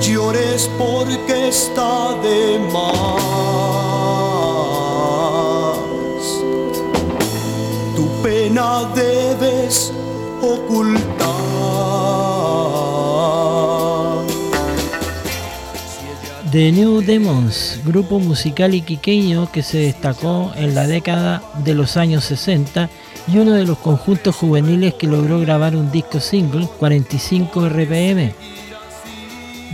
Llores porque está de más. Tu pena debes ocultar. The New Demons, grupo musical iquiqueño que se destacó en la década de los años 60 y uno de los conjuntos juveniles que logró grabar un disco single 45 RPM.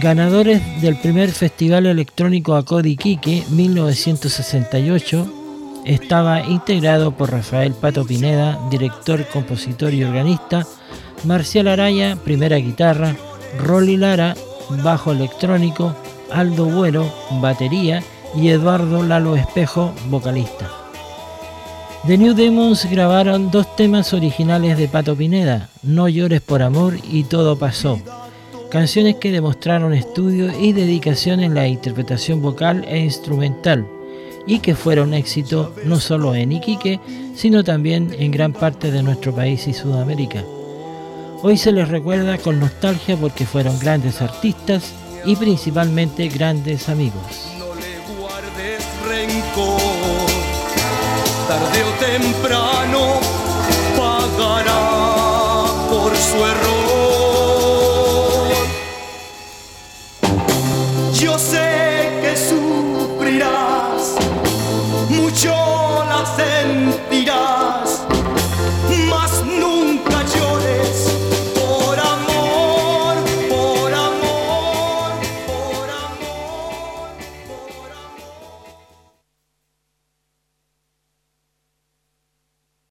Ganadores del primer Festival Electrónico Acodi Iquique 1968, estaba integrado por Rafael Pato Pineda, director, compositor y organista, Marcial Araya, primera guitarra, Rolly Lara, bajo electrónico, Aldo Buero, batería y Eduardo Lalo Espejo, vocalista. The New Demons grabaron dos temas originales de Pato Pineda, No llores por amor y Todo pasó, canciones que demostraron estudio y dedicación en la interpretación vocal e instrumental y que fueron éxito no solo en Iquique, sino también en gran parte de nuestro país y Sudamérica. Hoy se les recuerda con nostalgia porque fueron grandes artistas y principalmente grandes amigos. No le guardes rencor, tarde o temprano pagará por su error. que sufrirás, mucho la sentirás.